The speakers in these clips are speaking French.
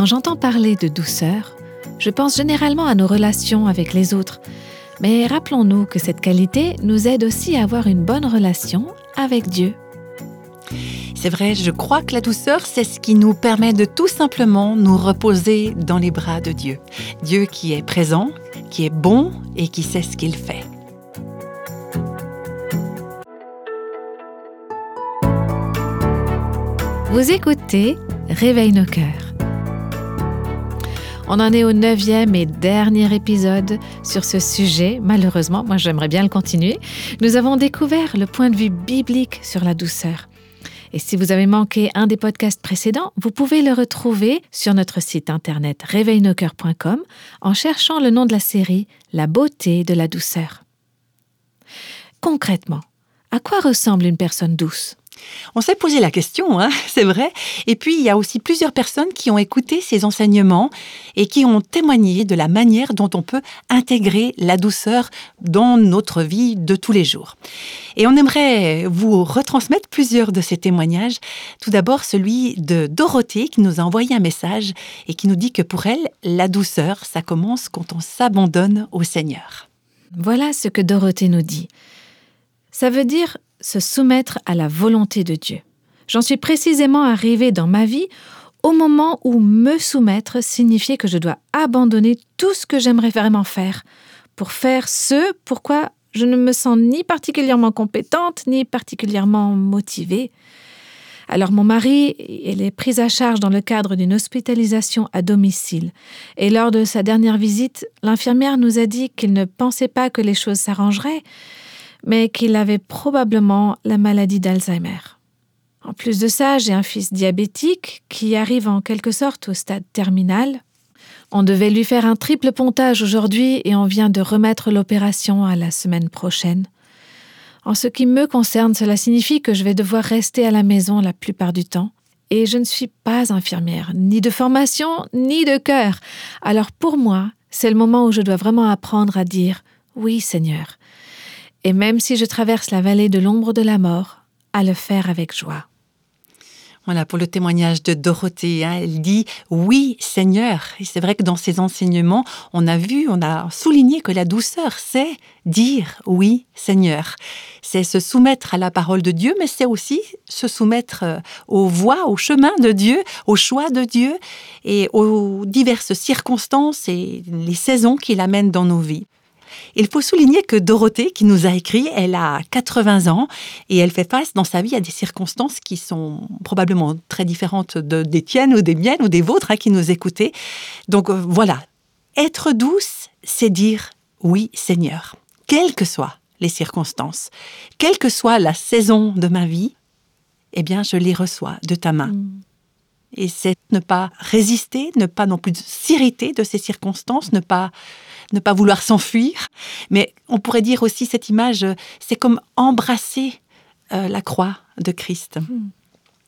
Quand j'entends parler de douceur, je pense généralement à nos relations avec les autres. Mais rappelons-nous que cette qualité nous aide aussi à avoir une bonne relation avec Dieu. C'est vrai, je crois que la douceur, c'est ce qui nous permet de tout simplement nous reposer dans les bras de Dieu. Dieu qui est présent, qui est bon et qui sait ce qu'il fait. Vous écoutez Réveille nos cœurs. On en est au neuvième et dernier épisode sur ce sujet. Malheureusement, moi j'aimerais bien le continuer. Nous avons découvert le point de vue biblique sur la douceur. Et si vous avez manqué un des podcasts précédents, vous pouvez le retrouver sur notre site internet réveilnoscoeurs.com en cherchant le nom de la série La beauté de la douceur. Concrètement, à quoi ressemble une personne douce? On s'est posé la question, hein, c'est vrai. Et puis, il y a aussi plusieurs personnes qui ont écouté ces enseignements et qui ont témoigné de la manière dont on peut intégrer la douceur dans notre vie de tous les jours. Et on aimerait vous retransmettre plusieurs de ces témoignages. Tout d'abord, celui de Dorothée qui nous a envoyé un message et qui nous dit que pour elle, la douceur, ça commence quand on s'abandonne au Seigneur. Voilà ce que Dorothée nous dit. Ça veut dire se soumettre à la volonté de Dieu. J'en suis précisément arrivée dans ma vie au moment où me soumettre signifiait que je dois abandonner tout ce que j'aimerais vraiment faire pour faire ce pourquoi je ne me sens ni particulièrement compétente ni particulièrement motivée. Alors mon mari, il est pris à charge dans le cadre d'une hospitalisation à domicile. Et lors de sa dernière visite, l'infirmière nous a dit qu'il ne pensait pas que les choses s'arrangeraient, mais qu'il avait probablement la maladie d'Alzheimer. En plus de ça, j'ai un fils diabétique qui arrive en quelque sorte au stade terminal. On devait lui faire un triple pontage aujourd'hui et on vient de remettre l'opération à la semaine prochaine. En ce qui me concerne, cela signifie que je vais devoir rester à la maison la plupart du temps. Et je ne suis pas infirmière, ni de formation, ni de cœur. Alors pour moi, c'est le moment où je dois vraiment apprendre à dire Oui Seigneur, et même si je traverse la vallée de l'ombre de la mort, à le faire avec joie. Voilà pour le témoignage de Dorothée. Hein. Elle dit oui Seigneur. Et c'est vrai que dans ses enseignements, on a vu, on a souligné que la douceur, c'est dire oui Seigneur. C'est se soumettre à la parole de Dieu, mais c'est aussi se soumettre euh, aux voies, au chemin de Dieu, au choix de Dieu et aux diverses circonstances et les saisons qu'il amène dans nos vies. Il faut souligner que Dorothée, qui nous a écrit, elle a 80 ans et elle fait face dans sa vie à des circonstances qui sont probablement très différentes de, des tiennes ou des miennes ou des vôtres hein, qui nous écoutez. Donc euh, voilà, être douce, c'est dire oui Seigneur, quelles que soient les circonstances, quelle que soit la saison de ma vie, eh bien je les reçois de ta main. Mm. Et c'est ne pas résister, ne pas non plus s'irriter de ces circonstances, ne pas ne pas vouloir s'enfuir. Mais on pourrait dire aussi cette image, c'est comme embrasser euh, la croix de Christ. Hmm.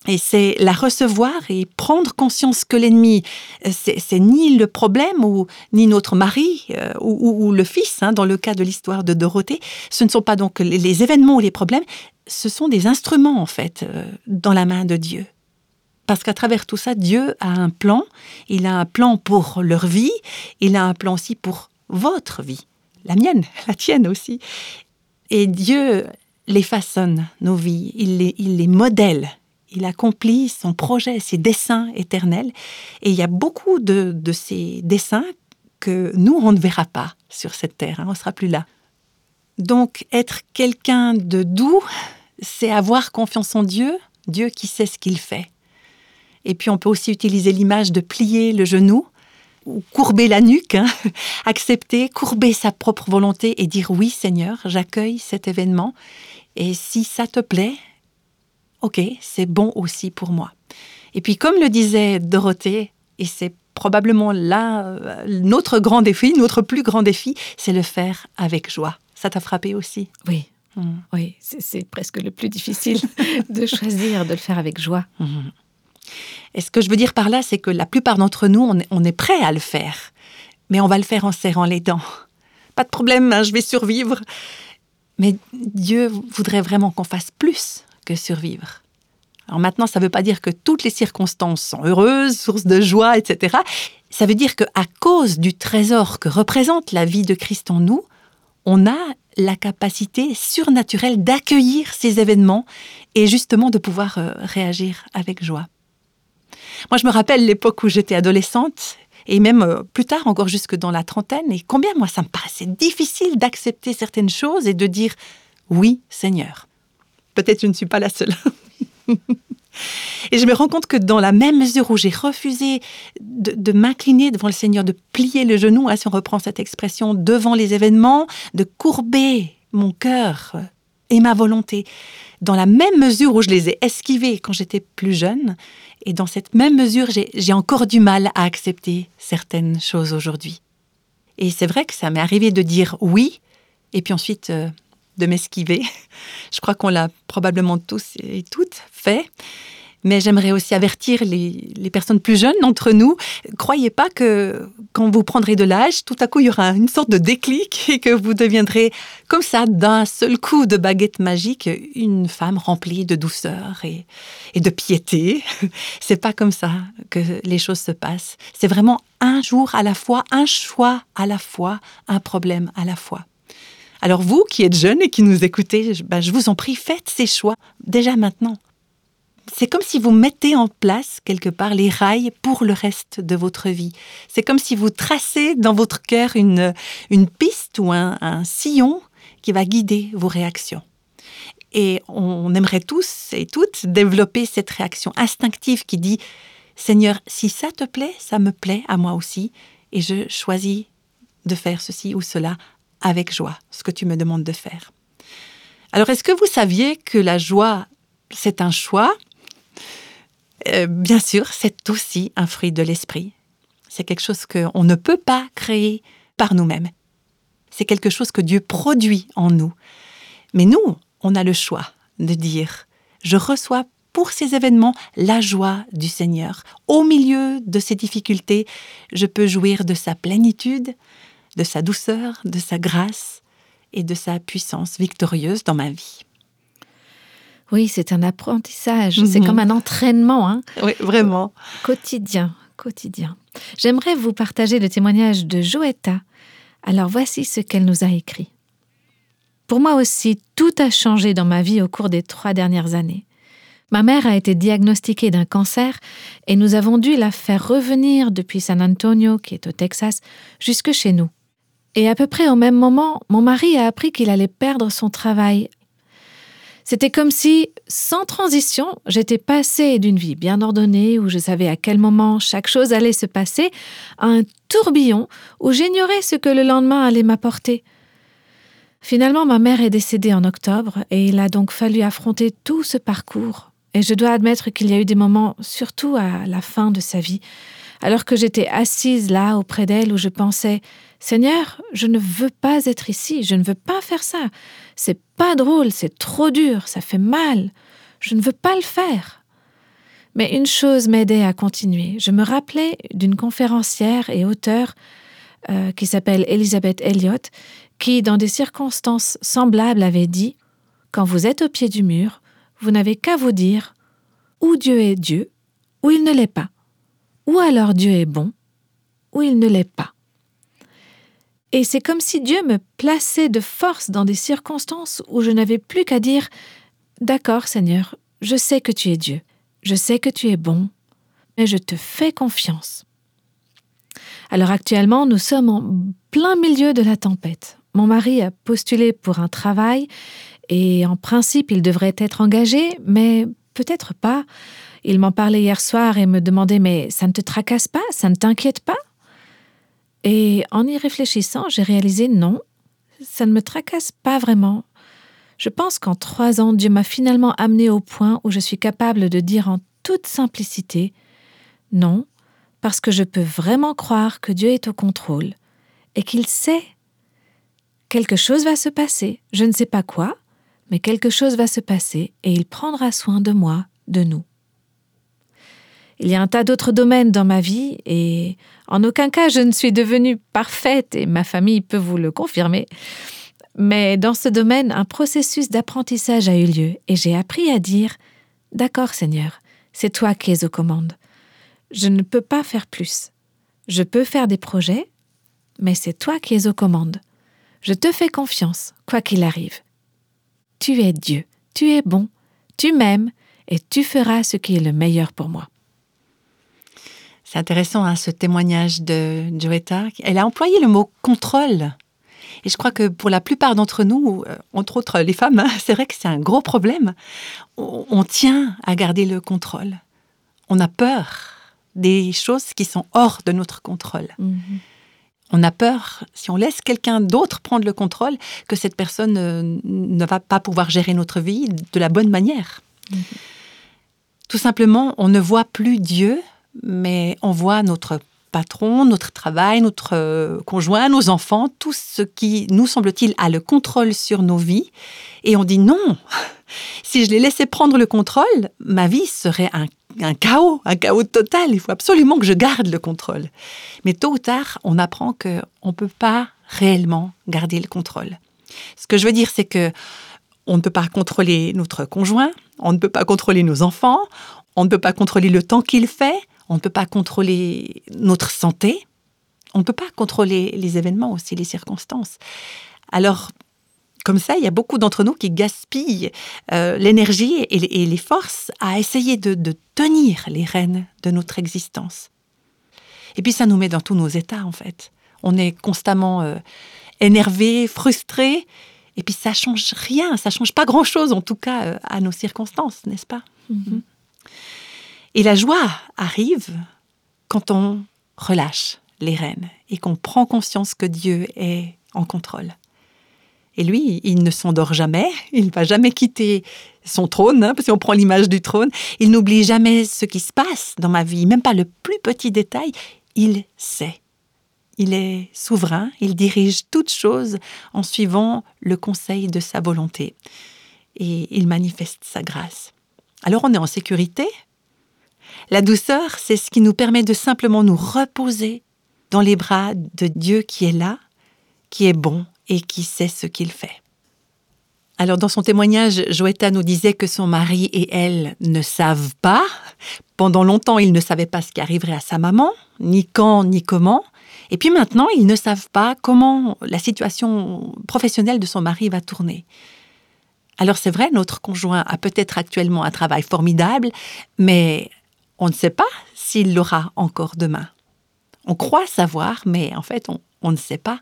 Et c'est la recevoir et prendre conscience que l'ennemi, euh, c'est ni le problème ou ni notre mari euh, ou, le fils, hein, dans le cas de l'histoire de Dorothée. Ce ne sont pas donc les, événements ou les problèmes, ce sont des instruments en fait dans la main de Dieu. Parce qu'à travers tout ça, Dieu a un plan. Il a un plan pour leur vie. Il a un plan aussi pour votre vie, la mienne, la tienne aussi. Et Dieu les façonne, nos vies, il les, modèle, il accomplit son projet, ses desseins éternels. Et il y a beaucoup de, ces desseins que nous, on ne verra pas sur cette terre, hein, on ne sera plus là. Donc être quelqu'un de doux, c'est avoir confiance en Dieu, Dieu qui sait ce qu'il fait. Et puis on peut aussi utiliser l'image de plier le genou ou courber la nuque, hein. accepter, courber sa propre volonté et dire oui Seigneur, j'accueille cet événement. Et si ça te plaît, ok, c'est bon aussi pour moi. Et puis comme le disait Dorothée, et c'est probablement là euh, notre grand défi, notre plus grand défi, c'est le faire avec joie. Ça t'a frappé aussi? Oui. Mmh. Oui, c'est presque le plus difficile de choisir de le faire avec joie. Mmh. Et ce que je veux dire par là, c'est que la plupart d'entre nous, on est, prêt à le faire, mais on va le faire en serrant les dents. Pas de problème, hein, je vais survivre. Mais Dieu voudrait vraiment qu'on fasse plus que survivre. Alors maintenant, ça ne veut pas dire que toutes les circonstances sont heureuses, source de joie, etc. Ça veut dire qu'à cause du trésor que représente la vie de Christ en nous, on a la capacité surnaturelle d'accueillir ces événements et justement de pouvoir euh, réagir avec joie. Moi, je me rappelle l'époque où j'étais adolescente et même euh, plus tard, encore jusque dans la trentaine, et combien moi ça me paraissait difficile d'accepter certaines choses et de dire oui, Seigneur. Peut-être je ne suis pas la seule. Et je me rends compte que dans la même mesure où j'ai refusé de, m'incliner devant le Seigneur, de plier le genou, hein, si on reprend cette expression, devant les événements, de courber mon cœur et ma volonté, dans la même mesure où je les ai esquivés quand j'étais plus jeune, et dans cette même mesure, j'ai encore du mal à accepter certaines choses aujourd'hui. Et c'est vrai que ça m'est arrivé de dire oui, et puis ensuite euh, de m'esquiver. Je crois qu'on l'a probablement tous et toutes fait. Mais j'aimerais aussi avertir les, personnes plus jeunes d'entre nous. Croyez pas que quand vous prendrez de l'âge, tout à coup, il y aura une sorte de déclic et que vous deviendrez, comme ça, d'un seul coup de baguette magique, une femme remplie de douceur et, de piété. C'est pas comme ça que les choses se passent. C'est vraiment un jour à la fois, un choix à la fois, un problème à la fois. Alors vous qui êtes jeunes et qui nous écoutez, ben, je vous en prie, faites ces choix déjà maintenant. C'est comme si vous mettez en place quelque part les rails pour le reste de votre vie. C'est comme si vous tracez dans votre cœur une, une piste ou un, un sillon qui va guider vos réactions. Et on aimerait tous et toutes développer cette réaction instinctive qui dit Seigneur, si ça te plaît, ça me plaît à moi aussi, et je choisis de faire ceci ou cela avec joie ce que tu me demandes de faire. Alors, est-ce que vous saviez que la joie, c'est un choix? Euh, Bien sûr, c'est aussi un fruit de l'esprit. C'est quelque chose qu'on ne peut pas créer par nous-mêmes. C'est quelque chose que Dieu produit en nous. Mais nous, on a le choix de dire, je reçois pour ces événements la joie du Seigneur. Au milieu de ces difficultés, je peux jouir de sa plénitude, de sa douceur, de sa grâce et de sa puissance victorieuse dans ma vie. Oui, c'est un apprentissage, c'est mhm. comme un entraînement. Hein. Oui, vraiment. Quotidien, quotidien. J'aimerais vous partager le témoignage de Joetta. Alors voici ce qu'elle nous a écrit. Pour moi aussi, tout a changé dans ma vie au cours des trois dernières années. Ma mère a été diagnostiquée d'un cancer et nous avons dû la faire revenir depuis San Antonio, qui est au Texas, jusque chez nous. Et à peu près au même moment, mon mari a appris qu'il allait perdre son travail. C'était comme si, sans transition, j'étais passée d'une vie bien ordonnée, où je savais à quel moment chaque chose allait se passer, à un tourbillon où j'ignorais ce que le lendemain allait m'apporter. Finalement, ma mère est décédée en octobre, et il a donc fallu affronter tout ce parcours. Et je dois admettre qu'il y a eu des moments, surtout à la fin de sa vie, alors que j'étais assise là auprès d'elle où je pensais Seigneur, je ne veux pas être ici, je ne veux pas faire ça. C'est pas drôle, c'est trop dur, ça fait mal. Je ne veux pas le faire. Mais une chose m'aidait à continuer. Je me rappelais d'une conférencière et auteure euh, qui s'appelle Elizabeth Elliot, qui, dans des circonstances semblables, avait dit Quand vous êtes au pied du mur, vous n'avez qu'à vous dire ou Dieu est Dieu, ou il ne l'est pas. Ou alors Dieu est bon, ou il ne l'est pas. Et c'est comme si Dieu me plaçait de force dans des circonstances où je n'avais plus qu'à dire D'accord, Seigneur, je sais que tu es Dieu, je sais que tu es bon, mais je te fais confiance. Alors actuellement, nous sommes en plein milieu de la tempête. Mon mari a postulé pour un travail et en principe il devrait être engagé, mais peut-être pas. Il m'en parlait hier soir et me demandait Mais ça ne te tracasse pas? Ça ne t'inquiète pas? Et en y réfléchissant, j'ai réalisé Non, ça ne me tracasse pas vraiment. Je pense qu'en trois ans, Dieu m'a finalement amené au point où je suis capable de dire en toute simplicité Non, parce que je peux vraiment croire que Dieu est au contrôle et qu'il sait. Quelque chose va se passer, je ne sais pas quoi, mais quelque chose va se passer et il prendra soin de moi, de nous. Il y a un tas d'autres domaines dans ma vie et en aucun cas je ne suis devenue parfaite et ma famille peut vous le confirmer. Mais dans ce domaine, un processus d'apprentissage a eu lieu et j'ai appris à dire D'accord, Seigneur, c'est toi qui es aux commandes. Je ne peux pas faire plus. Je peux faire des projets, mais c'est toi qui es aux commandes. Je te fais confiance, quoi qu'il arrive. Tu es Dieu, tu es bon, tu m'aimes, et tu feras ce qui est le meilleur pour moi. C'est intéressant, hein, ce témoignage de Joetta. Elle a employé le mot contrôle. Et je crois que pour la plupart d'entre nous, euh, entre autres les femmes, hein, c'est vrai que c'est un gros problème. On, tient à garder le contrôle. On a peur des choses qui sont hors de notre contrôle. Mhm. On a peur, si on laisse quelqu'un d'autre prendre le contrôle, que cette personne euh, ne va pas pouvoir gérer notre vie de la bonne manière. Mhm. Tout simplement, on ne voit plus Dieu mais on voit notre patron, notre travail, notre euh, conjoint, nos enfants, tout ce qui, nous semble-t-il, a le contrôle sur nos vies. Et on dit non, si je les laissais prendre le contrôle, ma vie serait un, un chaos, un chaos total. Il faut absolument que je garde le contrôle. Mais tôt ou tard, on apprend qu'on ne peut pas réellement garder le contrôle. Ce que je veux dire, c'est que on ne peut pas contrôler notre conjoint, on ne peut pas contrôler nos enfants, on ne peut pas contrôler le temps qu'il fait, on ne peut pas contrôler notre santé, on ne peut pas contrôler les événements aussi, les circonstances. Alors, comme ça, il y a beaucoup d'entre nous qui gaspillent euh, l'énergie et, les forces à essayer de, tenir les rênes de notre existence. Et puis ça nous met dans tous nos états, en fait. On est constamment euh, énervé, frustré, et puis ça change rien, ça change pas grand-chose, en tout cas, euh, à nos circonstances, n'est-ce pas? Mm-hmm. Et la joie arrive quand on relâche les rênes et qu'on prend conscience que Dieu est en contrôle. Et lui, il ne s'endort jamais, il ne va jamais quitter son trône, hein, parce qu'on prend l'image du trône, il n'oublie jamais ce qui se passe dans ma vie, même pas le plus petit détail, il sait. Il est souverain, il dirige toutes choses en suivant le conseil de sa volonté. Et il manifeste sa grâce. Alors on est en sécurité, la douceur, c'est ce qui nous permet de simplement nous reposer dans les bras de Dieu qui est là, qui est bon et qui sait ce qu'il fait. Alors dans son témoignage, Joëta nous disait que son mari et elle ne savent pas. Pendant longtemps, ils ne savaient pas ce qui arriverait à sa maman, ni quand, ni comment. Et puis maintenant, ils ne savent pas comment la situation professionnelle de son mari va tourner. Alors c'est vrai, notre conjoint a peut-être actuellement un travail formidable, mais on ne sait pas s'il l'aura encore demain. On croit savoir, mais en fait, on, ne sait pas.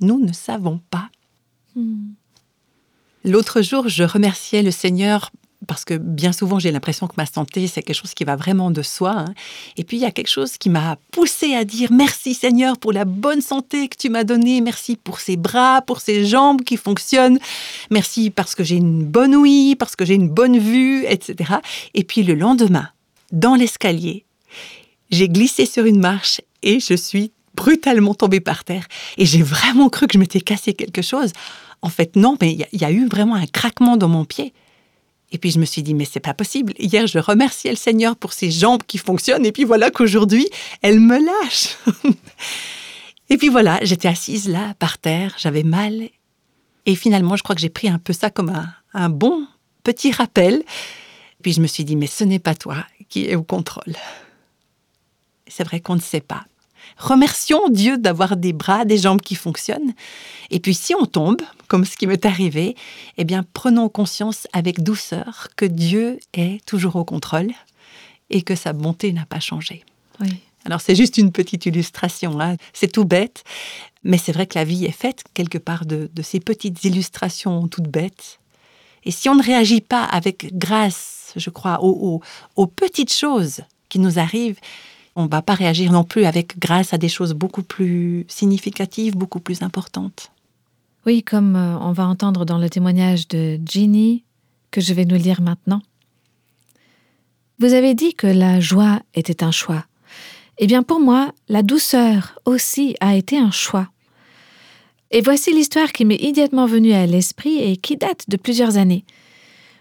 Nous ne savons pas. Hmm. L'autre jour, je remerciais le Seigneur parce que bien souvent j'ai l'impression que ma santé c'est quelque chose qui va vraiment de soi. Hein. Et puis il y a quelque chose qui m'a poussé à dire merci Seigneur pour la bonne santé que tu m'as donnée, merci pour ces bras, pour ces jambes qui fonctionnent, merci parce que j'ai une bonne ouïe, parce que j'ai une bonne vue, etc. Et puis le lendemain, dans l'escalier. J'ai glissé sur une marche et je suis brutalement tombée par terre. Et j'ai vraiment cru que je m'étais cassé quelque chose. En fait, non, mais il y, a eu vraiment un craquement dans mon pied. Et puis je me suis dit, mais c'est pas possible. Hier, je remerciais le Seigneur pour ses jambes qui fonctionnent. Et puis voilà qu'aujourd'hui, elle me lâche. et puis voilà, j'étais assise là, par terre, j'avais mal. Et finalement, je crois que j'ai pris un peu ça comme un, un bon petit rappel. Puis je me suis dit, mais ce n'est pas toi qui est au contrôle. C'est vrai qu'on ne sait pas. Remercions Dieu d'avoir des bras, des jambes qui fonctionnent. Et puis si on tombe, comme ce qui m'est arrivé, eh bien prenons conscience avec douceur que Dieu est toujours au contrôle et que sa bonté n'a pas changé. Oui. Alors c'est juste une petite illustration, hein. c'est tout bête, mais c'est vrai que la vie est faite quelque part de, ces petites illustrations toutes bêtes. Et si on ne réagit pas avec grâce je crois, aux, petites choses qui nous arrivent, on ne va pas réagir non plus avec grâce à des choses beaucoup plus significatives, beaucoup plus importantes. Oui, comme euh, on va entendre dans le témoignage de Ginny, que je vais nous lire maintenant. Vous avez dit que la joie était un choix. Eh bien pour moi, la douceur aussi a été un choix. Et voici l'histoire qui m'est immédiatement venue à l'esprit et qui date de plusieurs années.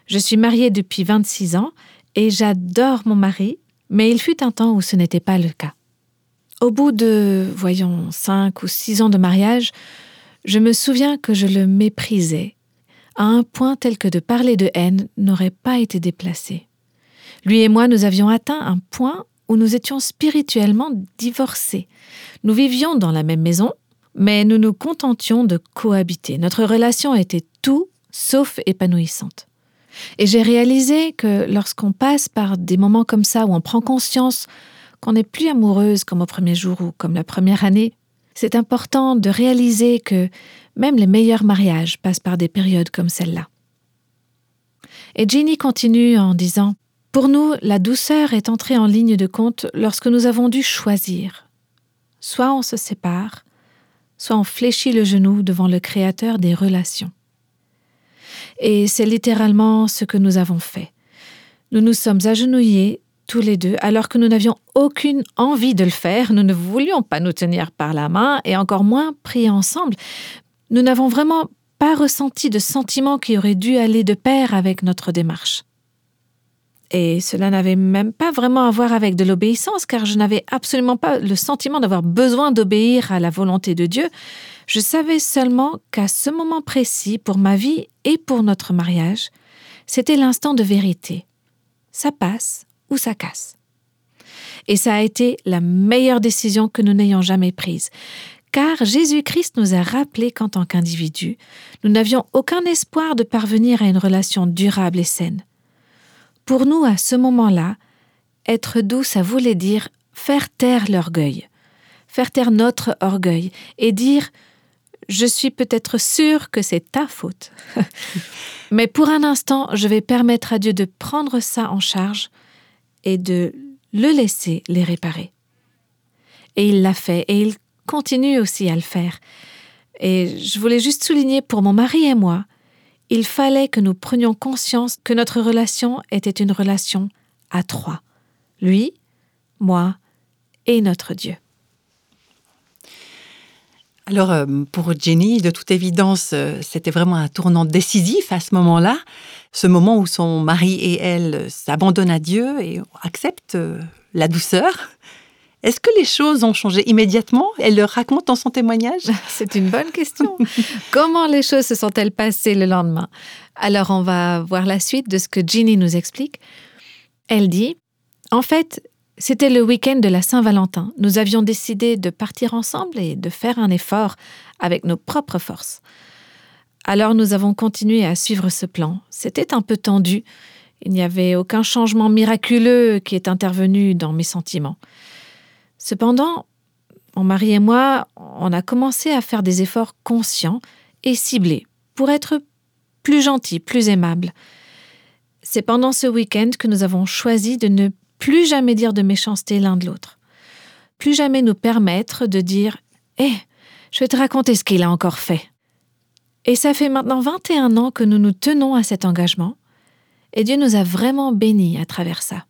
Je suis mariée depuis 26 ans et j'adore mon mari, mais il fut un temps où ce n'était pas le cas. Au bout de, voyons, cinq ou six ans de mariage, je me souviens que je le méprisais, à un point tel que de parler de haine n'aurait pas été déplacé. Lui et moi, nous avions atteint un point où nous étions spirituellement divorcés. Nous vivions dans la même maison, mais nous nous contentions de cohabiter. Notre relation était tout sauf épanouissante. Et j'ai réalisé que lorsqu'on passe par des moments comme ça, où on prend conscience qu'on n'est plus amoureuse comme au premier jour ou comme la première année, c'est important de réaliser que même les meilleurs mariages passent par des périodes comme celle-là. Et Jenny continue en disant Pour nous, la douceur est entrée en ligne de compte lorsque nous avons dû choisir. Soit on se sépare, soit on fléchit le genou devant le Créateur des relations. Et c'est littéralement ce que nous avons fait. Nous nous sommes agenouillés tous les deux, alors que nous n'avions aucune envie de le faire, nous ne voulions pas nous tenir par la main et encore moins prier ensemble. Nous n'avons vraiment pas ressenti de sentiment qui aurait dû aller de pair avec notre démarche. Et cela n'avait même pas vraiment à voir avec de l'obéissance, car je n'avais absolument pas le sentiment d'avoir besoin d'obéir à la volonté de Dieu. Je savais seulement qu'à ce moment précis, pour ma vie et pour notre mariage, c'était l'instant de vérité. Ça passe ou ça casse. Et ça a été la meilleure décision que nous n'ayons jamais prise, car Jésus-Christ nous a rappelé qu'en tant qu'individus, nous n'avions aucun espoir de parvenir à une relation durable et saine. Pour nous, à ce moment-là, être doux, ça voulait dire faire taire l'orgueil, faire taire notre orgueil et dire Je suis peut-être sûr que c'est ta faute. Mais pour un instant, je vais permettre à Dieu de prendre ça en charge et de le laisser les réparer. Et il l'a fait et il continue aussi à le faire. Et je voulais juste souligner pour mon mari et moi il fallait que nous prenions conscience que notre relation était une relation à trois. Lui, moi et notre Dieu. Alors, euh, pour Jenny, de toute évidence, euh, c'était vraiment un tournant décisif à ce moment-là, ce moment où son mari et elle s'abandonnent à Dieu et acceptent euh, la douceur. Est-ce que les choses ont changé immédiatement? Elle le raconte dans son témoignage? C'est une bonne question. Comment les choses se sont-elles passées le lendemain? Alors on va voir la suite de ce que Ginny nous explique. Elle dit, en fait, c'était le week-end de la Saint-Valentin. Nous avions décidé de partir ensemble et de faire un effort avec nos propres forces. Alors nous avons continué à suivre ce plan. C'était un peu tendu. Il n'y avait aucun changement miraculeux qui est intervenu dans mes sentiments. Cependant, mon mari et moi, on a commencé à faire des efforts conscients et ciblés pour être plus gentils, plus aimables. C'est pendant ce week-end que nous avons choisi de ne plus jamais dire de méchanceté l'un de l'autre. Plus jamais nous permettre de dire Hé, eh, je vais te raconter ce qu'il a encore fait. Et ça fait maintenant 21 ans que nous nous tenons à cet engagement, et Dieu nous a vraiment bénis à travers ça.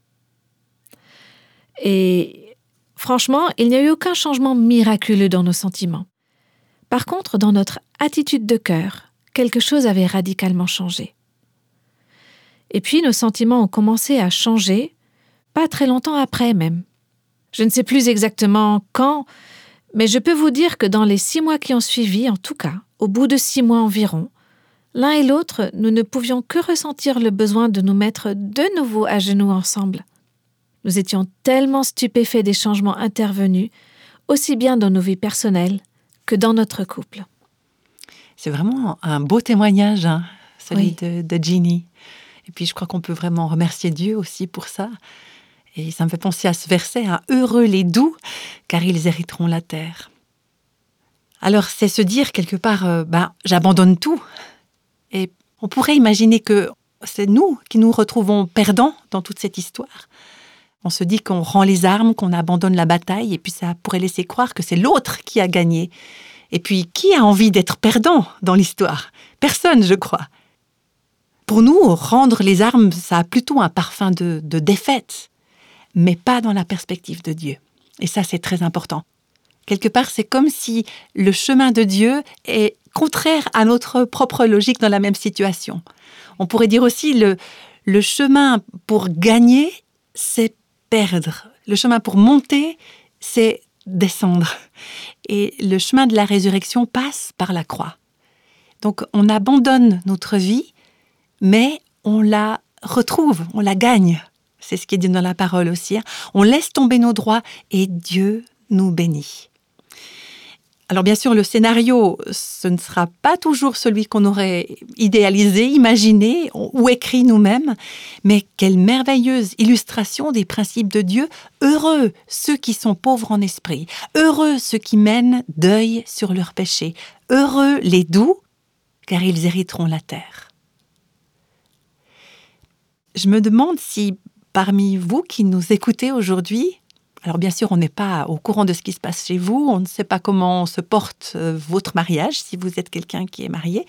Et Franchement, il n'y a eu aucun changement miraculeux dans nos sentiments. Par contre, dans notre attitude de cœur, quelque chose avait radicalement changé. Et puis nos sentiments ont commencé à changer, pas très longtemps après même. Je ne sais plus exactement quand, mais je peux vous dire que dans les six mois qui ont suivi, en tout cas, au bout de six mois environ, l'un et l'autre, nous ne pouvions que ressentir le besoin de nous mettre de nouveau à genoux ensemble. Nous étions tellement stupéfaits des changements intervenus, aussi bien dans nos vies personnelles que dans notre couple. C'est vraiment un beau témoignage, hein, celui de, de Ginny. Et puis je crois qu'on peut vraiment remercier Dieu aussi pour ça. Et ça me fait penser à ce verset, hein, Heureux les doux, car ils hériteront la terre. Alors c'est se dire quelque part, euh, ben, j'abandonne tout. Et on pourrait imaginer que c'est nous qui nous retrouvons perdants dans toute cette histoire. On se dit qu'on rend les armes, qu'on abandonne la bataille, et puis ça pourrait laisser croire que c'est l'autre qui a gagné. Et puis, qui a envie d'être perdant dans l'histoire? Personne, je crois. Pour nous, rendre les armes, ça a plutôt un parfum de, de défaite, mais pas dans la perspective de Dieu. Et ça, c'est très important. Quelque part, c'est comme si le chemin de Dieu est contraire à notre propre logique dans la même situation. On pourrait dire aussi le, le chemin pour gagner, c'est Le chemin pour monter, c'est descendre. Et le chemin de la résurrection passe par la croix. Donc on abandonne notre vie, mais on la retrouve, on la gagne. C'est ce qui est dit dans la parole aussi. Hein. On laisse tomber nos droits et Dieu nous bénit. Alors bien sûr, le scénario, ce ne sera pas toujours celui qu'on aurait idéalisé, imaginé ou écrit nous-mêmes, mais quelle merveilleuse illustration des principes de Dieu. Heureux ceux qui sont pauvres en esprit, heureux ceux qui mènent deuil sur leurs péchés, heureux les doux, car ils hériteront la terre. Je me demande si parmi vous qui nous écoutez aujourd'hui, alors bien sûr, on n'est pas au courant de ce qui se passe chez vous, on ne sait pas comment se porte euh, votre mariage si vous êtes quelqu'un qui est marié.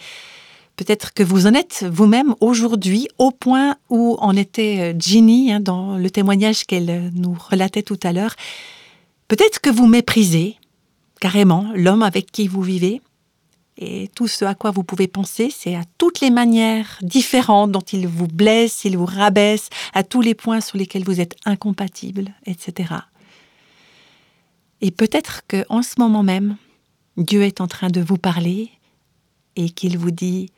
Peut-être que vous en êtes vous-même aujourd'hui au point où en était euh, Ginny hein, dans le témoignage qu'elle euh, nous relatait tout à l'heure. Peut-être que vous méprisez carrément l'homme avec qui vous vivez. Et tout ce à quoi vous pouvez penser, c'est à toutes les manières différentes dont il vous blesse, il vous rabaisse, à tous les points sur lesquels vous êtes incompatible, etc. Et peut-être que en ce moment même, Dieu est en train de vous parler et qu'il vous dit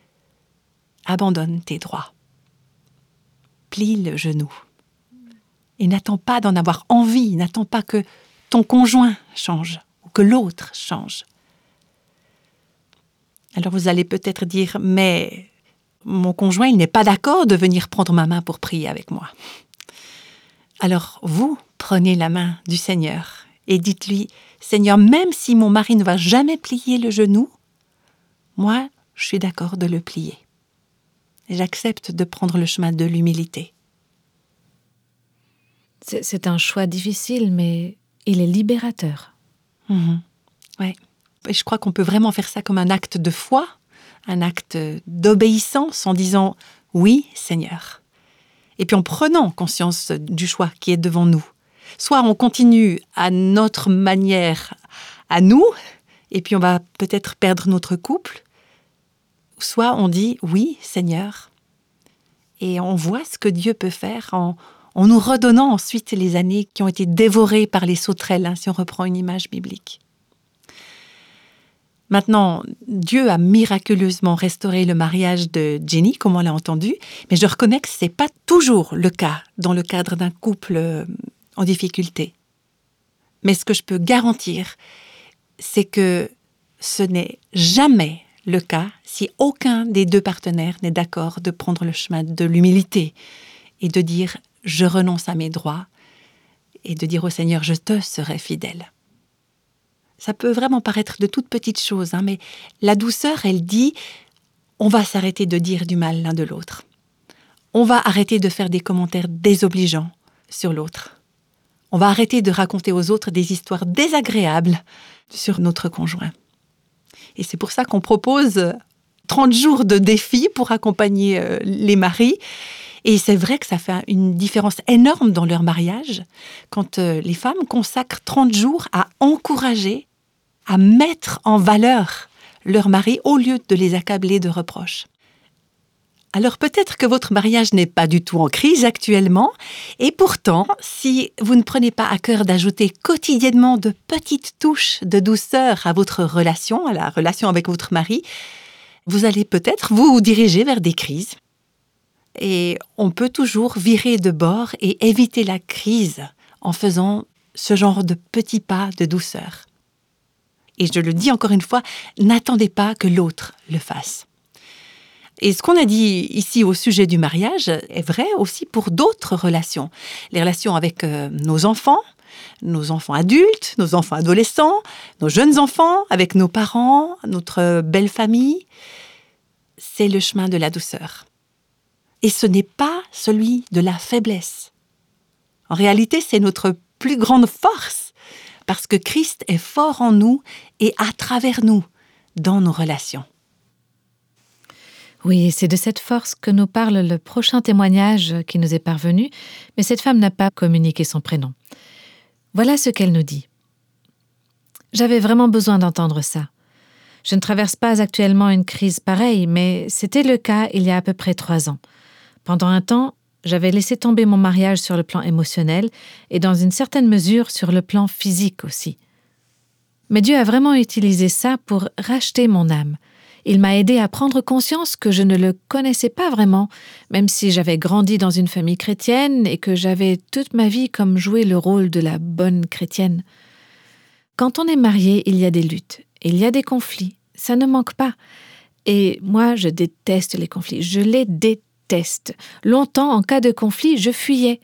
abandonne tes droits. Plie le genou. Et n'attends pas d'en avoir envie, n'attends pas que ton conjoint change ou que l'autre change. Alors vous allez peut-être dire mais mon conjoint, il n'est pas d'accord de venir prendre ma main pour prier avec moi. Alors vous prenez la main du Seigneur et dites-lui, Seigneur, même si mon mari ne va jamais plier le genou, moi, je suis d'accord de le plier. J'accepte de prendre le chemin de l'humilité. C'est un choix difficile, mais il est libérateur. Mhm. Ouais. Et je crois qu'on peut vraiment faire ça comme un acte de foi, un acte d'obéissance en disant oui, Seigneur. Et puis en prenant conscience du choix qui est devant nous. Soit on continue à notre manière, à nous, et puis on va peut-être perdre notre couple, soit on dit oui, Seigneur, et on voit ce que Dieu peut faire en, nous redonnant ensuite les années qui ont été dévorées par les sauterelles, hein, si on reprend une image biblique. Maintenant, Dieu a miraculeusement restauré le mariage de Jenny, comme on l'a entendu, mais je reconnais que ce n'est pas toujours le cas dans le cadre d'un couple euh, en difficulté. Mais ce que je peux garantir, c'est que ce n'est jamais le cas si aucun des deux partenaires n'est d'accord de prendre le chemin de l'humilité et de dire je renonce à mes droits et de dire au Seigneur je te serai fidèle. Ça peut vraiment paraître de toutes petites choses, hein, mais la douceur, elle dit on va s'arrêter de dire du mal l'un de l'autre. On va arrêter de faire des commentaires désobligeants sur l'autre. On va arrêter de raconter aux autres des histoires désagréables sur notre conjoint. Et c'est pour ça qu'on propose 30 jours de défi pour accompagner euh, les maris. Et c'est vrai que ça fait une différence énorme dans leur mariage quand euh, les femmes consacrent 30 jours à encourager, à mettre en valeur leur mari au lieu de les accabler de reproches. Alors peut-être que votre mariage n'est pas du tout en crise actuellement, et pourtant, si vous ne prenez pas à cœur d'ajouter quotidiennement de petites touches de douceur à votre relation, à la relation avec votre mari, vous allez peut-être vous diriger vers des crises. Et on peut toujours virer de bord et éviter la crise en faisant ce genre de petits pas de douceur. Et je le dis encore une fois, n'attendez pas que l'autre le fasse. Et ce qu'on a dit ici au sujet du mariage est vrai aussi pour d'autres relations. Les relations avec euh, nos enfants, nos enfants adultes, nos enfants adolescents, nos jeunes enfants, avec nos parents, notre belle famille. C'est le chemin de la douceur. Et ce n'est pas celui de la faiblesse. En réalité, c'est notre plus grande force, parce que Christ est fort en nous et à travers nous, dans nos relations. Oui, c'est de cette force que nous parle le prochain témoignage qui nous est parvenu, mais cette femme n'a pas communiqué son prénom. Voilà ce qu'elle nous dit. J'avais vraiment besoin d'entendre ça. Je ne traverse pas actuellement une crise pareille, mais c'était le cas il y a à peu près trois ans. Pendant un temps, j'avais laissé tomber mon mariage sur le plan émotionnel et dans une certaine mesure sur le plan physique aussi. Mais Dieu a vraiment utilisé ça pour racheter mon âme, Il m'a aidé à prendre conscience que je ne le connaissais pas vraiment, même si j'avais grandi dans une famille chrétienne et que j'avais toute ma vie comme joué le rôle de la bonne chrétienne. Quand on est marié, il y a des luttes, il y a des conflits, ça ne manque pas. Et moi, je déteste les conflits, je les déteste. Longtemps, en cas de conflit, je fuyais.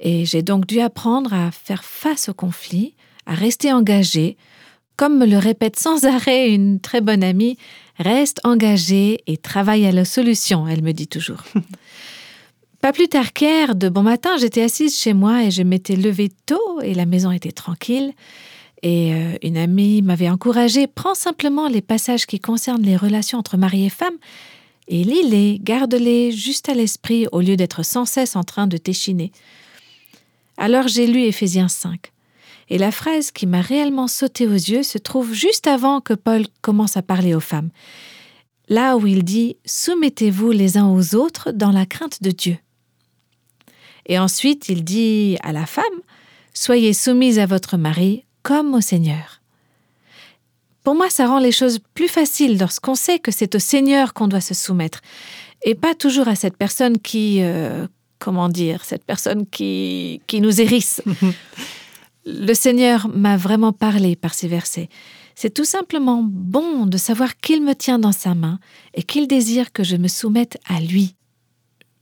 Et j'ai donc dû apprendre à faire face aux conflits, à rester engagé, comme me le répète sans arrêt une très bonne amie, reste engagée et travaille à la solution, elle me dit toujours. Pas plus tard qu'hier, de bon matin, j'étais assise chez moi et je m'étais levée tôt et la maison était tranquille. Et euh, une amie m'avait encouragée, prends simplement les passages qui concernent les relations entre mari et femme et lis-les, garde-les juste à l'esprit au lieu d'être sans cesse en train de t'échiner. Alors j'ai lu Éphésiens 5 et la phrase qui m'a réellement sauté aux yeux se trouve juste avant que Paul commence à parler aux femmes. Là où il dit Soumettez-vous les uns aux autres dans la crainte de Dieu. Et ensuite, il dit à la femme Soyez soumise à votre mari comme au Seigneur. Pour moi, ça rend les choses plus faciles lorsqu'on sait que c'est au Seigneur qu'on doit se soumettre, et pas toujours à cette personne qui, euh, comment dire, cette personne qui, qui nous hérisse. Le Seigneur m'a vraiment parlé par ces versets. C'est tout simplement bon de savoir qu'il me tient dans sa main et qu'il désire que je me soumette à lui.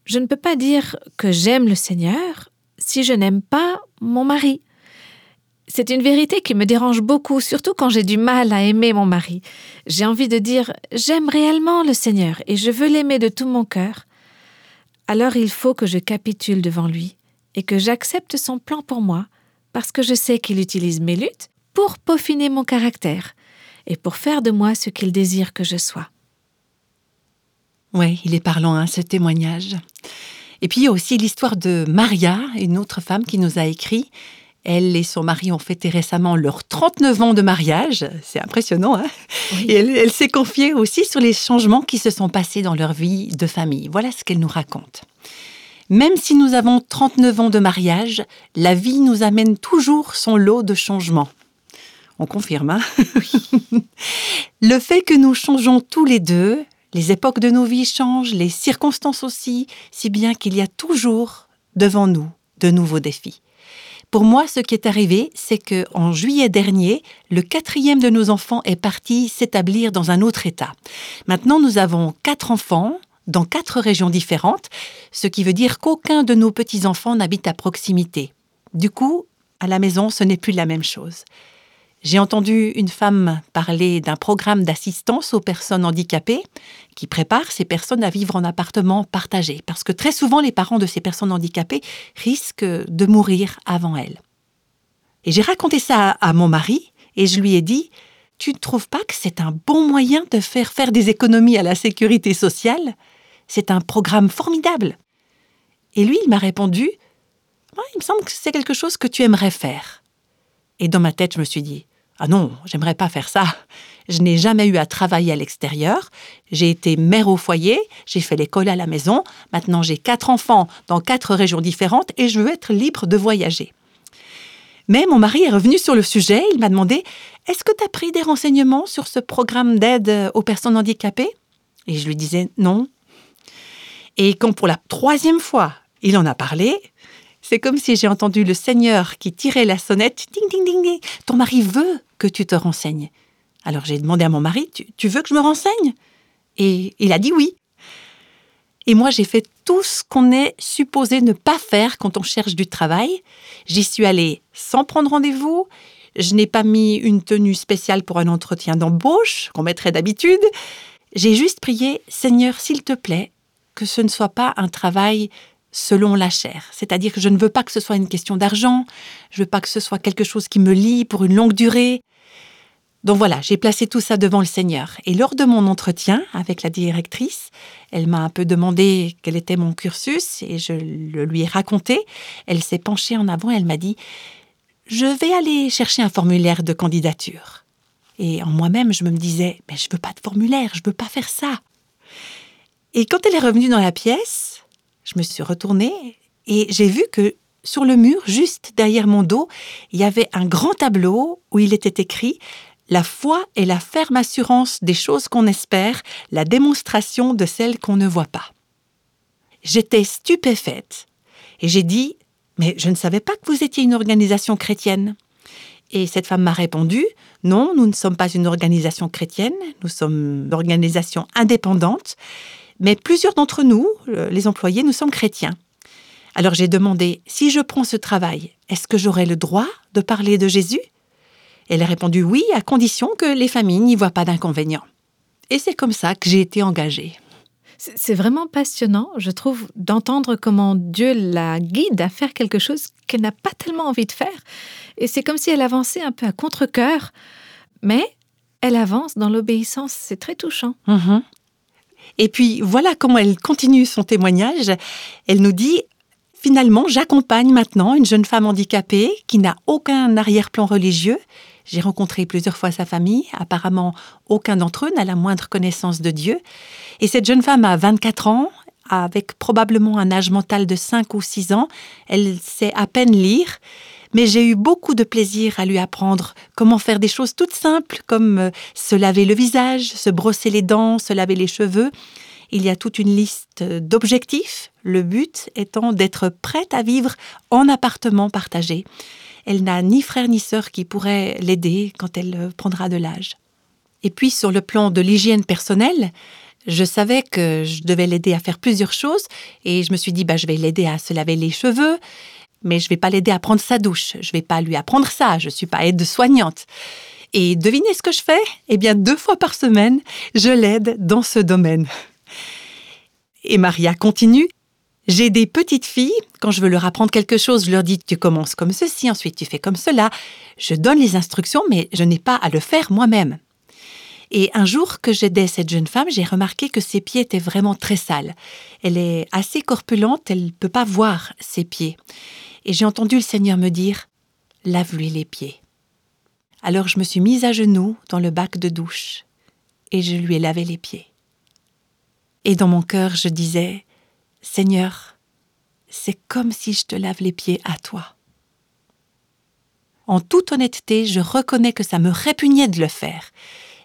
Je ne peux pas dire que j'aime le Seigneur si je n'aime pas mon mari. C'est une vérité qui me dérange beaucoup, surtout quand j'ai du mal à aimer mon mari. J'ai envie de dire j'aime réellement le Seigneur et je veux l'aimer de tout mon cœur. Alors il faut que je capitule devant lui et que j'accepte son plan pour moi parce que je sais qu'il utilise mes luttes pour peaufiner mon caractère et pour faire de moi ce qu'il désire que je sois. Oui, il est parlant, hein, ce témoignage. Et puis il y a aussi l'histoire de Maria, une autre femme qui nous a écrit. Elle et son mari ont fêté récemment leurs 39 ans de mariage. C'est impressionnant. Hein et elle, elle s'est confiée aussi sur les changements qui se sont passés dans leur vie de famille. Voilà ce qu'elle nous raconte. Même si nous avons 39 ans de mariage, la vie nous amène toujours son lot de changements. On confirme, hein? Le fait que nous changeons tous les deux, les époques de nos vies changent, les circonstances aussi, si bien qu'il y a toujours devant nous de nouveaux défis. Pour moi, ce qui est arrivé, c'est que en juillet dernier, le quatrième de nos enfants est parti s'établir dans un autre État. Maintenant, nous avons quatre enfants, dans quatre régions différentes, ce qui veut dire qu'aucun de nos petits-enfants n'habite à proximité. Du coup, à la maison, ce n'est plus la même chose. J'ai entendu une femme parler d'un programme d'assistance aux personnes handicapées qui prépare ces personnes à vivre en appartement partagé, parce que très souvent les parents de ces personnes handicapées risquent de mourir avant elles. Et j'ai raconté ça à mon mari et je lui ai dit, tu ne trouves pas que c'est un bon moyen de faire faire des économies à la sécurité sociale? C'est un programme formidable. Et lui, il m'a répondu Il me semble que c'est quelque chose que tu aimerais faire. Et dans ma tête, je me suis dit Ah non, j'aimerais pas faire ça. Je n'ai jamais eu à travailler à l'extérieur. J'ai été mère au foyer, j'ai fait l'école à la maison. Maintenant, j'ai quatre enfants dans quatre régions différentes et je veux être libre de voyager. Mais mon mari est revenu sur le sujet. Il m'a demandé Est-ce que tu as pris des renseignements sur ce programme d'aide aux personnes handicapées? Et je lui disais Non, et quand pour la troisième fois, il en a parlé, c'est comme si j'ai entendu le Seigneur qui tirait la sonnette. Ding, ding, ding, ding. Ton mari veut que tu te renseignes. Alors j'ai demandé à mon mari, tu, veux que je me renseigne? Et il a dit oui. Et moi, j'ai fait tout ce qu'on est supposé ne pas faire quand on cherche du travail. J'y suis allée sans prendre rendez-vous. Je n'ai pas mis une tenue spéciale pour un entretien d'embauche qu'on mettrait d'habitude. J'ai juste prié, Seigneur, s'il te plaît, que ce ne soit pas un travail selon la chair. C'est-à-dire que je ne veux pas que ce soit une question d'argent, je veux pas que ce soit quelque chose qui me lie pour une longue durée. Donc voilà, j'ai placé tout ça devant le Seigneur. Et lors de mon entretien avec la directrice, elle m'a un peu demandé quel était mon cursus et je le lui ai raconté. Elle s'est penchée en avant et elle m'a dit Je vais aller chercher un formulaire de candidature. Et en moi-même, je me disais Mais je veux pas de formulaire, je veux pas faire ça. Et quand elle est revenue dans la pièce, je me suis retournée et j'ai vu que sur le mur, juste derrière mon dos, il y avait un grand tableau où il était écrit La foi est la ferme assurance des choses qu'on espère, la démonstration de celles qu'on ne voit pas. J'étais stupéfaite et j'ai dit Mais je ne savais pas que vous étiez une organisation chrétienne. Et cette femme m'a répondu Non, nous ne sommes pas une organisation chrétienne, nous sommes une organisation indépendante, mais plusieurs d'entre nous, les employés, nous sommes chrétiens. Alors j'ai demandé Si je prends ce travail, est-ce que j'aurai le droit de parler de Jésus? Elle a répondu oui, à condition que les familles n'y voient pas d'inconvénients. Et c'est comme ça que j'ai été engagée. C'est vraiment passionnant, je trouve, d'entendre comment Dieu la guide à faire quelque chose qu'elle n'a pas tellement envie de faire. Et c'est comme si elle avançait un peu à contre-coeur, mais elle avance dans l'obéissance. C'est très touchant. Mhm. Et puis voilà comment elle continue son témoignage. Elle nous dit Finalement, j'accompagne maintenant une jeune femme handicapée qui n'a aucun arrière-plan religieux j'ai rencontré plusieurs fois sa famille. Apparemment, aucun d'entre eux n'a la moindre connaissance de Dieu. Et cette jeune femme a 24 ans, avec probablement un âge mental de 5 ou 6 ans. Elle sait à peine lire. Mais j'ai eu beaucoup de plaisir à lui apprendre comment faire des choses toutes simples, comme euh, se laver le visage, se brosser les dents, se laver les cheveux. Il y a toute une liste d'objectifs, le but étant d'être prête à vivre en appartement partagé. Elle n'a ni frère ni sœur qui pourrait l'aider quand elle euh, prendra de l'âge. Et puis sur le plan de l'hygiène personnelle, je savais que je devais l'aider à faire plusieurs choses et je me suis dit bah je vais l'aider à se laver les cheveux, mais je vais pas l'aider à prendre sa douche, je vais pas lui apprendre ça, je suis pas aide-soignante. Et devinez ce que je fais? Eh bien deux fois par semaine, je l'aide dans ce domaine. Et Maria continue j'ai des petites filles, quand je veux leur apprendre quelque chose, je leur dis tu commences comme ceci, ensuite tu fais comme cela. Je donne les instructions, mais je n'ai pas à le faire moi-même. Et un jour que j'aidais cette jeune femme, j'ai remarqué que ses pieds étaient vraiment très sales. Elle est assez corpulente, elle ne peut pas voir ses pieds. Et j'ai entendu le Seigneur me dire Lave-lui les pieds. Alors je me suis mise à genoux dans le bac de douche et je lui ai lavé les pieds. Et dans mon cœur, je disais Seigneur, c'est comme si je te lave les pieds à toi. En toute honnêteté, je reconnais que ça me répugnait de le faire.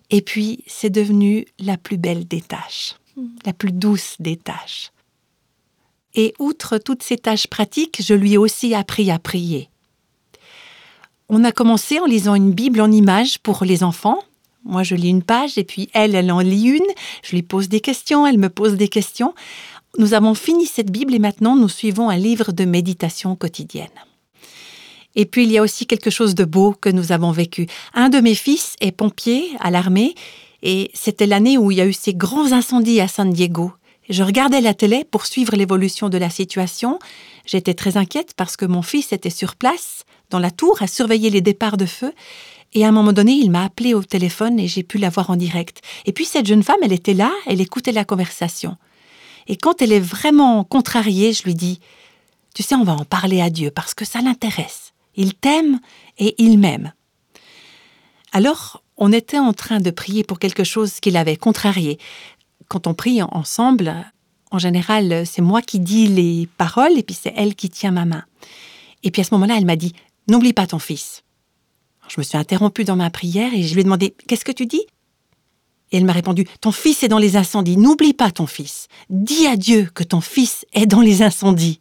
Et puis, c'est devenu la plus belle des tâches, la plus douce des tâches. Et outre toutes ces tâches pratiques, je lui ai aussi appris à prier. On a commencé en lisant une Bible en images pour les enfants. Moi, je lis une page et puis elle, elle en lit une. Je lui pose des questions, elle me pose des questions. Nous avons fini cette Bible et maintenant nous suivons un livre de méditation quotidienne. Et puis il y a aussi quelque chose de beau que nous avons vécu. Un de mes fils est pompier à l'armée et c'était l'année où il y a eu ces grands incendies à San Diego. Je regardais la télé pour suivre l'évolution de la situation. J'étais très inquiète parce que mon fils était sur place, dans la tour, à surveiller les départs de feu. Et à un moment donné, il m'a appelé au téléphone et j'ai pu la voir en direct. Et puis cette jeune femme, elle était là, elle écoutait la conversation. Et quand elle est vraiment contrariée, je lui dis Tu sais, on va en parler à Dieu parce que ça l'intéresse. Il t'aime et il m'aime. Alors, on était en train de prier pour quelque chose qui l'avait contrarié. Quand on prie ensemble, en général, c'est moi qui dis les paroles et puis c'est elle qui tient ma main. Et puis à ce moment-là, elle m'a dit N'oublie pas ton fils. Je me suis interrompue dans ma prière et je lui ai demandé Qu'est-ce que tu dis? Et elle m'a répondu Ton fils est dans les incendies, n'oublie pas ton fils. Dis à Dieu que ton fils est dans les incendies.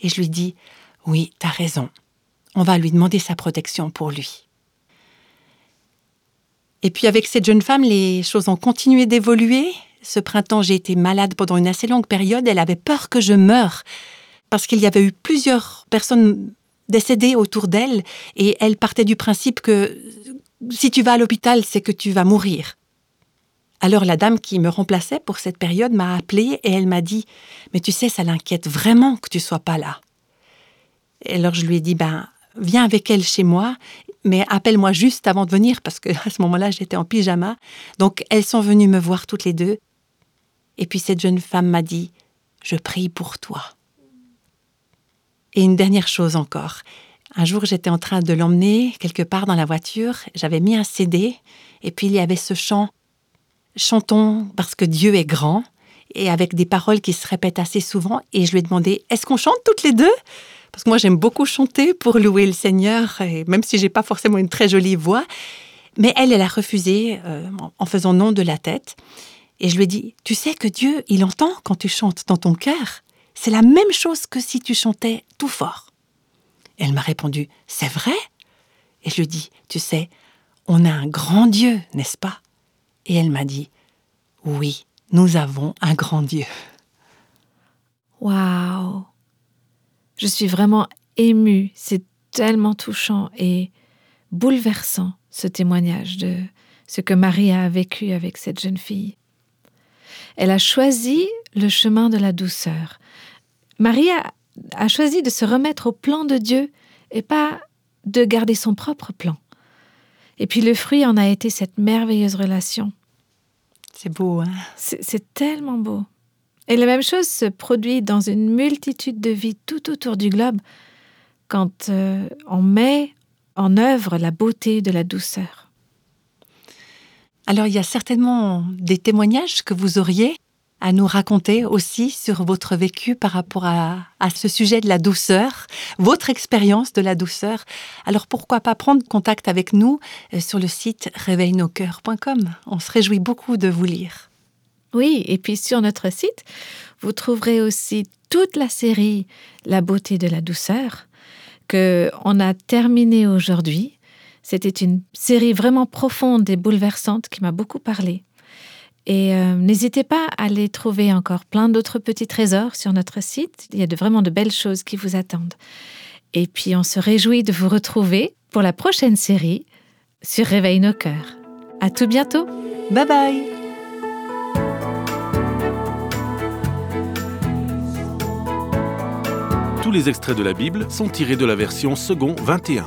Et je lui dis Oui, t'as raison. On va lui demander sa protection pour lui. Et puis avec cette jeune femme, les choses ont continué d'évoluer. Ce printemps, j'ai été malade pendant une assez longue période. Elle avait peur que je meure parce qu'il y avait eu plusieurs personnes décédées autour d'elle et elle partait du principe que si tu vas à l'hôpital, c'est que tu vas mourir. Alors la dame qui me remplaçait pour cette période m'a appelée et elle m'a dit Mais tu sais, ça l'inquiète vraiment que tu sois pas là. Alors je lui ai dit Ben, viens avec elle chez moi, mais appelle-moi juste avant de venir parce que à ce moment-là j'étais en pyjama. Donc elles sont venues me voir toutes les deux. Et puis cette jeune femme m'a dit Je prie pour toi. Et une dernière chose encore. Un jour, j'étais en train de l'emmener quelque part dans la voiture. J'avais mis un CD et puis il y avait ce chant chantons parce que Dieu est grand, et avec des paroles qui se répètent assez souvent. Et je lui ai demandé, est-ce qu'on chante toutes les deux? Parce que moi, j'aime beaucoup chanter pour louer le Seigneur, et même si j'ai pas forcément une très jolie voix. Mais elle, elle a refusé euh, en faisant non de la tête. Et je lui ai dit, tu sais que Dieu, il entend quand tu chantes dans ton cœur. C'est la même chose que si tu chantais tout fort. Elle m'a répondu, c'est vrai Et je lui ai dit, tu sais, on a un grand Dieu, n'est-ce pas? Et elle m'a dit, oui, nous avons un grand Dieu. Waouh Je suis vraiment émue, c'est tellement touchant et bouleversant ce témoignage de ce que Marie a vécu avec cette jeune fille. Elle a choisi le chemin de la douceur. Marie a, a choisi de se remettre au plan de Dieu et pas de garder son propre plan. Et puis le fruit en a été cette merveilleuse relation. C'est beau, hein? C'est tellement beau. Et la même chose se produit dans une multitude de vies tout autour du globe quand euh, on met en œuvre la beauté de la douceur. Alors il y a certainement des témoignages que vous auriez à nous raconter aussi sur votre vécu par rapport à, ce sujet de la douceur, votre expérience de la douceur. Alors pourquoi pas prendre contact avec nous euh, sur le site réveilnoscoeurs.com. On se réjouit beaucoup de vous lire. Oui, et puis sur notre site, vous trouverez aussi toute la série La beauté de la douceur que on a terminée aujourd'hui. C'était une série vraiment profonde et bouleversante qui m'a beaucoup parlé. Et euh, n'hésitez pas à aller trouver encore plein d'autres petits trésors sur notre site. Il y a de, vraiment de belles choses qui vous attendent. Et puis on se réjouit de vous retrouver pour la prochaine série sur Réveille nos cœurs. À tout bientôt. Bye bye. Tous les extraits de la Bible sont tirés de la version second 21.